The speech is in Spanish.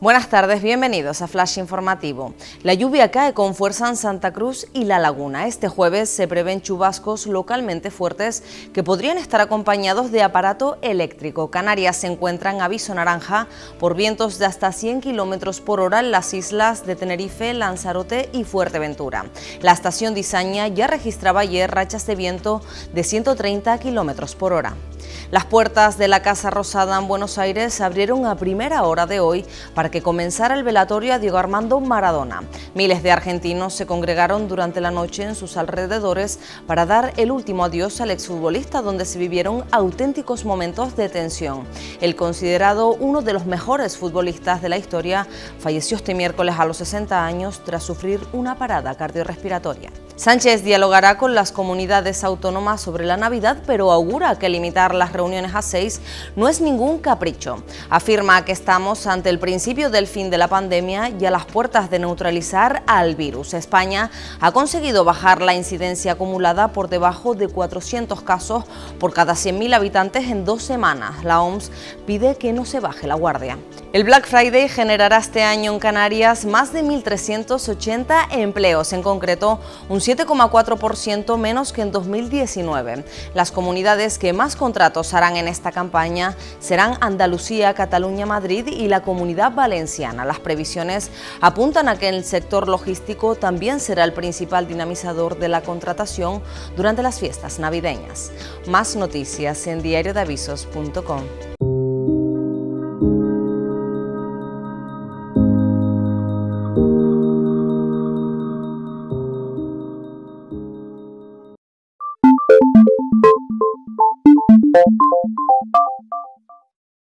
Buenas tardes, bienvenidos a Flash Informativo. La lluvia cae con fuerza en Santa Cruz y La Laguna. Este jueves se prevén chubascos localmente fuertes que podrían estar acompañados de aparato eléctrico. Canarias se encuentra en aviso naranja por vientos de hasta 100 kilómetros por hora en las islas de Tenerife, Lanzarote y Fuerteventura. La estación Disaña ya registraba ayer rachas de viento de 130 kilómetros por hora. Las puertas de la Casa Rosada en Buenos Aires se abrieron a primera hora de hoy para que comenzara el velatorio a Diego Armando Maradona. Miles de argentinos se congregaron durante la noche en sus alrededores para dar el último adiós al exfutbolista donde se vivieron auténticos momentos de tensión. El considerado uno de los mejores futbolistas de la historia falleció este miércoles a los 60 años tras sufrir una parada cardiorrespiratoria. Sánchez dialogará con las comunidades autónomas sobre la Navidad, pero augura que limitar las reuniones a seis no es ningún capricho. Afirma que estamos ante el principio del fin de la pandemia y a las puertas de neutralizar al virus. España ha conseguido bajar la incidencia acumulada por debajo de 400 casos por cada 100.000 habitantes en dos semanas. La OMS pide que no se baje la guardia. El Black Friday generará este año en Canarias más de 1.380 empleos, en concreto un 7,4% menos que en 2019. Las comunidades que más contratos harán en esta campaña serán Andalucía, Cataluña, Madrid y la Comunidad Valenciana. Las previsiones apuntan a que el sector logístico también será el principal dinamizador de la contratación durante las fiestas navideñas. Más noticias en diariodeavisos.com.